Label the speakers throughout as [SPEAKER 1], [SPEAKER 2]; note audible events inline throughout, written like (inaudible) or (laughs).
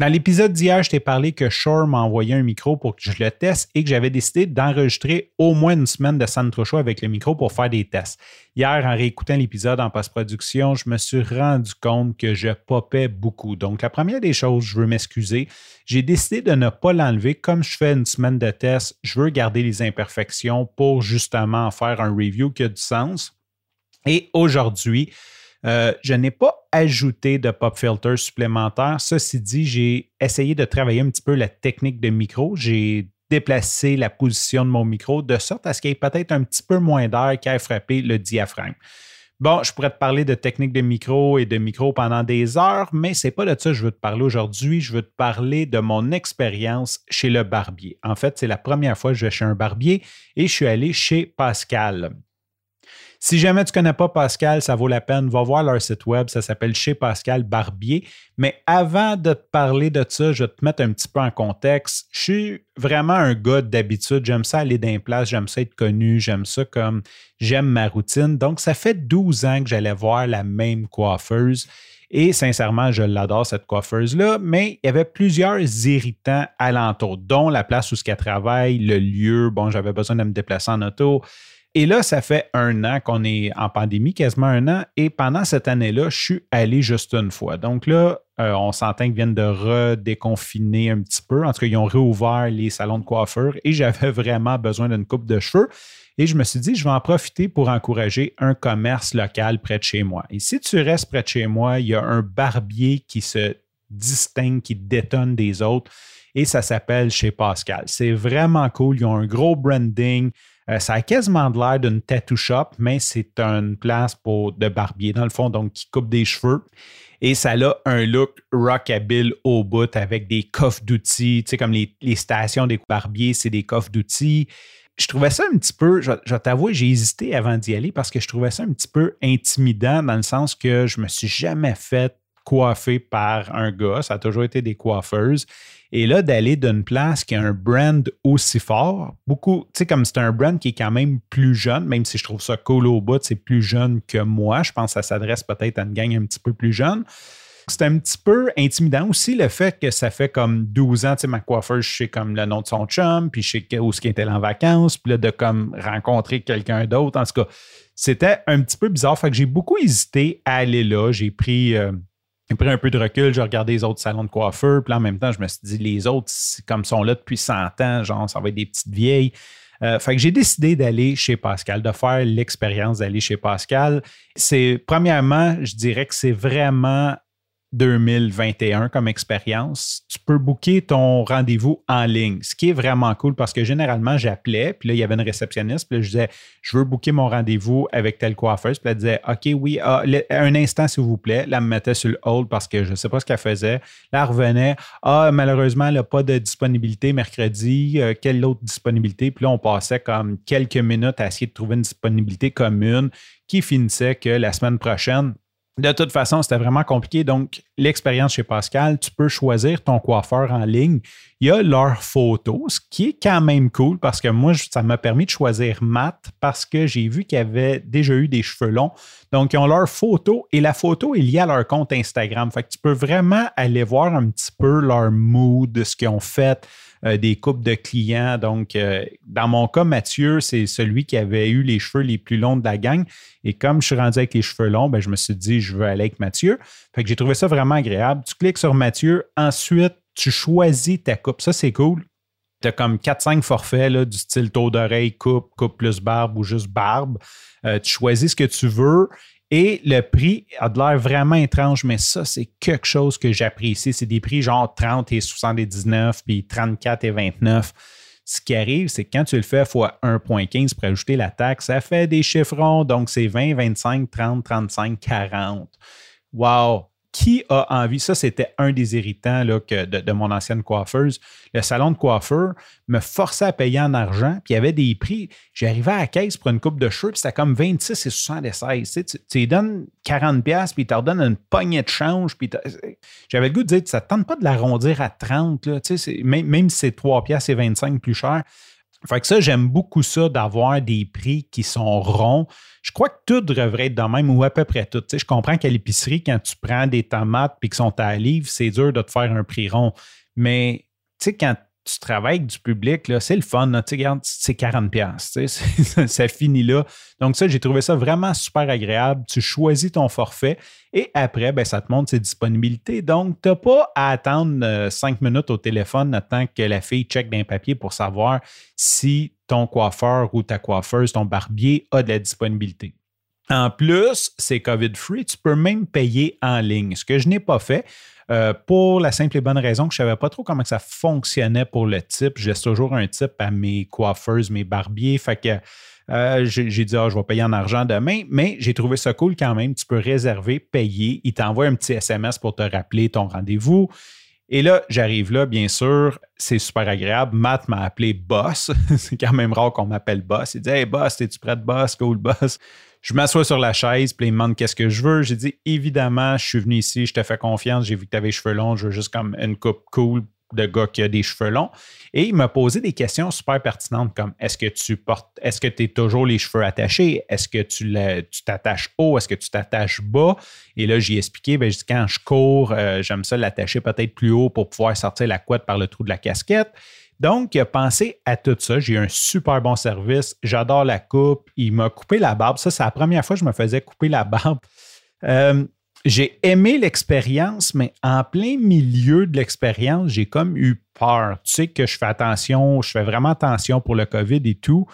[SPEAKER 1] Dans l'épisode d'hier, je t'ai parlé que Shore m'a envoyé un micro pour que je le teste et que j'avais décidé d'enregistrer au moins une semaine de Sandro Show avec le micro pour faire des tests. Hier, en réécoutant l'épisode en post-production, je me suis rendu compte que je popais beaucoup. Donc, la première des choses, je veux m'excuser. J'ai décidé de ne pas l'enlever. Comme je fais une semaine de tests, je veux garder les imperfections pour justement faire un review qui a du sens. Et aujourd'hui, euh, je n'ai pas ajouté de pop filter supplémentaire. Ceci dit, j'ai essayé de travailler un petit peu la technique de micro. J'ai déplacé la position de mon micro de sorte à ce qu'il y ait peut-être un petit peu moins d'air qui ait frappé le diaphragme. Bon, je pourrais te parler de technique de micro et de micro pendant des heures, mais ce n'est pas de ça que je veux te parler aujourd'hui. Je veux te parler de mon expérience chez le barbier. En fait, c'est la première fois que je vais chez un barbier et je suis allé chez Pascal. Si jamais tu ne connais pas Pascal, ça vaut la peine. Va voir leur site web. Ça s'appelle Chez Pascal Barbier. Mais avant de te parler de ça, je vais te mettre un petit peu en contexte. Je suis vraiment un gars d'habitude. J'aime ça aller d'un place. J'aime ça être connu. J'aime ça comme j'aime ma routine. Donc, ça fait 12 ans que j'allais voir la même coiffeuse. Et sincèrement, je l'adore, cette coiffeuse-là, mais il y avait plusieurs irritants alentour, dont la place où ce qu'elle travaille, le lieu. Bon, j'avais besoin de me déplacer en auto. Et là, ça fait un an qu'on est en pandémie, quasiment un an. Et pendant cette année-là, je suis allé juste une fois. Donc là, euh, on s'entend qu'ils viennent de redéconfiner un petit peu. En tout cas, ils ont réouvert les salons de coiffure et j'avais (laughs) vraiment besoin d'une coupe de cheveux. Et je me suis dit, je vais en profiter pour encourager un commerce local près de chez moi. Et si tu restes près de chez moi, il y a un barbier qui se distingue, qui détonne des autres et ça s'appelle chez Pascal. C'est vraiment cool. Ils ont un gros branding. Euh, ça a quasiment de l'air d'une tattoo shop, mais c'est une place pour de barbier, dans le fond, donc qui coupe des cheveux. Et ça a un look rockabilly au bout avec des coffres d'outils. Tu sais, comme les, stations des barbiers, c'est des coffres d'outils. Je trouvais ça un petit peu, je, je t'avoue, j'ai hésité avant d'y aller parce que je trouvais ça un petit peu intimidant dans le sens que je me suis jamais fait coiffé par un gars, ça a toujours été des coiffeuses. Et là, d'aller d'une place qui a un brand aussi fort, beaucoup, tu sais, comme c'est un brand qui est quand même plus jeune, même si je trouve ça cool au bout, c'est plus jeune que moi. Je pense que ça s'adresse peut-être à une gang un petit peu plus jeune. C'est un petit peu intimidant aussi le fait que ça fait comme 12 ans, tu sais, ma coiffeuse, je sais comme le nom de son chum, puis je sais où ce qui était en vacances, puis là, de comme rencontrer quelqu'un d'autre. En tout cas, c'était un petit peu bizarre. Fait que j'ai beaucoup hésité à aller là. J'ai pris. Euh, j'ai pris un peu de recul, j'ai regardé les autres salons de coiffeur, puis en même temps, je me suis dit, les autres, comme sont là depuis 100 ans, genre, ça va être des petites vieilles. Euh, fait que j'ai décidé d'aller chez Pascal, de faire l'expérience d'aller chez Pascal. C'est, premièrement, je dirais que c'est vraiment 2021 comme expérience, tu peux booker ton rendez-vous en ligne, ce qui est vraiment cool parce que généralement, j'appelais, puis là, il y avait une réceptionniste, puis là, je disais, je veux booker mon rendez-vous avec telle coiffeuse, puis elle disait, OK, oui, ah, un instant, s'il vous plaît. Là, elle me mettait sur le hold parce que je ne sais pas ce qu'elle faisait. Là, elle revenait, ah, malheureusement, elle n'a pas de disponibilité mercredi, euh, quelle autre disponibilité? Puis là, on passait comme quelques minutes à essayer de trouver une disponibilité commune qui finissait que la semaine prochaine, de toute façon, c'était vraiment compliqué. Donc, l'expérience chez Pascal, tu peux choisir ton coiffeur en ligne. Il y a leurs photos, ce qui est quand même cool parce que moi, ça m'a permis de choisir Matt parce que j'ai vu qu'il avait déjà eu des cheveux longs. Donc, ils ont leurs photos et la photo est liée à leur compte Instagram. Fait que tu peux vraiment aller voir un petit peu leur mood, ce qu'ils ont fait. Euh, des coupes de clients. Donc, euh, dans mon cas, Mathieu, c'est celui qui avait eu les cheveux les plus longs de la gang. Et comme je suis rendu avec les cheveux longs, ben, je me suis dit, je veux aller avec Mathieu. Fait que j'ai trouvé ça vraiment agréable. Tu cliques sur Mathieu, ensuite, tu choisis ta coupe. Ça, c'est cool. Tu as comme 4-5 forfaits là, du style taux d'oreille, coupe, coupe plus barbe ou juste barbe. Euh, tu choisis ce que tu veux et le prix a de l'air vraiment étrange, mais ça, c'est quelque chose que j'apprécie. C'est des prix genre 30 et 79, puis 34 et 29. Ce qui arrive, c'est que quand tu le fais fois 1,15 pour ajouter la taxe, ça fait des chiffrons. Donc, c'est 20, 25, 30, 35, 40. Wow! Qui a envie, ça c'était un des irritants là, que de, mon ancienne coiffeuse, le salon de coiffeur me forçait à payer en argent, puis il y avait des prix. J'arrivais à la caisse pour une coupe de cheveux, puis c'était comme 26 et 76. Tu, tu, lui donnes 40$, puis il te redonne une poignée de change, puis j'avais le goût de dire, ça ne tente pas de l'arrondir à 30, là, même, même si c'est 3 et 25 plus cher. Fait que ça, j'aime beaucoup ça d'avoir des prix qui sont ronds. Je crois que tout devrait être de même ou à peu près tout. je comprends qu'à l'épicerie, quand tu prends des tomates et qui sont à livre, c'est dur de te faire un prix rond. Mais tu sais, quand tu travailles avec du public, c'est le fun. Tu regarde, c'est 40$. (laughs) ça finit là. Donc, ça, j'ai trouvé ça vraiment super agréable. Tu choisis ton forfait et après, ben, ça te montre ses disponibilités. Donc, tu n'as pas à attendre euh, cinq minutes au téléphone temps que la fille check d'un papier pour savoir si ton coiffeur ou ta coiffeuse, ton barbier a de la disponibilité. En plus, c'est COVID-free, tu peux même payer en ligne, ce que je n'ai pas fait. Euh, pour la simple et bonne raison que je ne savais pas trop comment ça fonctionnait pour le type. J'ai toujours un type à mes coiffeuses, mes barbiers. Fait que euh, j'ai dit, ah, je vais payer en argent demain, mais j'ai trouvé ça cool quand même. Tu peux réserver, payer. Il t'envoie un petit SMS pour te rappeler ton rendez-vous. Et là, j'arrive là, bien sûr, c'est super agréable. Matt m'a appelé boss. (laughs) c'est quand même rare qu'on m'appelle boss. Il dit Hey boss, es-tu prêt de boss? Cool boss. Je m'assois sur la chaise, puis il me demande qu'est-ce que je veux? J'ai dit évidemment, je suis venu ici, je te fais confiance, j'ai vu que tu avais les cheveux longs, je veux juste comme une coupe cool de gars qui a des cheveux longs. Et il m'a posé des questions super pertinentes comme est-ce que tu portes, est-ce que tu es toujours les cheveux attachés? Est-ce que tu t'attaches haut? Est-ce que tu t'attaches bas? Et là, j'ai expliqué, ben, quand je cours, euh, j'aime ça l'attacher peut-être plus haut pour pouvoir sortir la couette par le trou de la casquette. Donc, il a pensé à tout ça. J'ai eu un super bon service. J'adore la coupe. Il m'a coupé la barbe. Ça, c'est la première fois que je me faisais couper la barbe. Euh, j'ai aimé l'expérience, mais en plein milieu de l'expérience, j'ai comme eu peur. Tu sais que je fais attention, je fais vraiment attention pour le COVID et tout.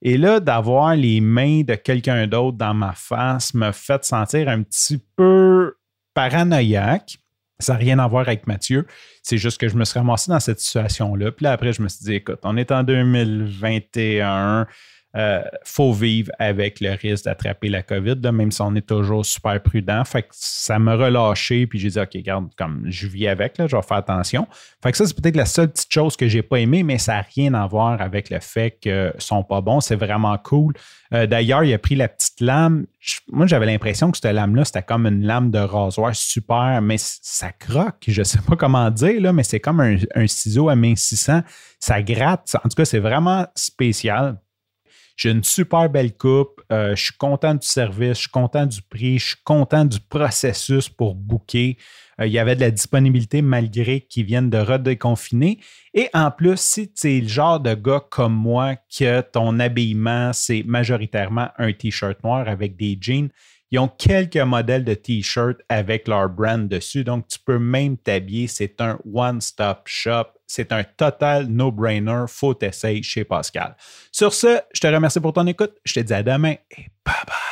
[SPEAKER 1] Et là, d'avoir les mains de quelqu'un d'autre dans ma face me fait sentir un petit peu paranoïaque. Ça n'a rien à voir avec Mathieu. C'est juste que je me suis ramassé dans cette situation-là. Puis là, après, je me suis dit, écoute, on est en 2021 euh, faut vivre avec le risque d'attraper la COVID, même si on est toujours super prudent. Fait que ça m'a relâché, puis j'ai dit, OK, regarde, comme je vis avec, là, je vais faire attention. Fait que ça, c'est peut-être la seule petite chose que j'ai pas aimé, mais ça n'a rien à voir avec le fait qu'ils sont pas bons. C'est vraiment cool. Euh, d'ailleurs, il a pris la petite lame. moi, j'avais l'impression que cette lame-là, c'était comme une lame de rasoir super, mais ça croque. Je ne sais pas comment dire, là, mais c'est comme un, un ciseau amincissant. Ça gratte. En tout cas, c'est vraiment spécial. J'ai une super belle coupe. Euh, je suis content du service, je suis content du prix, je suis content du processus pour booker. Euh, il y avait de la disponibilité malgré qu'ils viennent de redéconfiner. Et en plus, si tu es le genre de gars comme moi que ton habillement, c'est majoritairement un t-shirt noir avec des jeans, ils ont quelques modèles de t-shirts avec leur brand dessus. Donc, tu peux même t'habiller. C'est un one-stop shop. C'est un total no-brainer. Faut t'essayer chez Pascal. Sur ce, je te remercie pour ton écoute. Je te dis à demain et bye bye.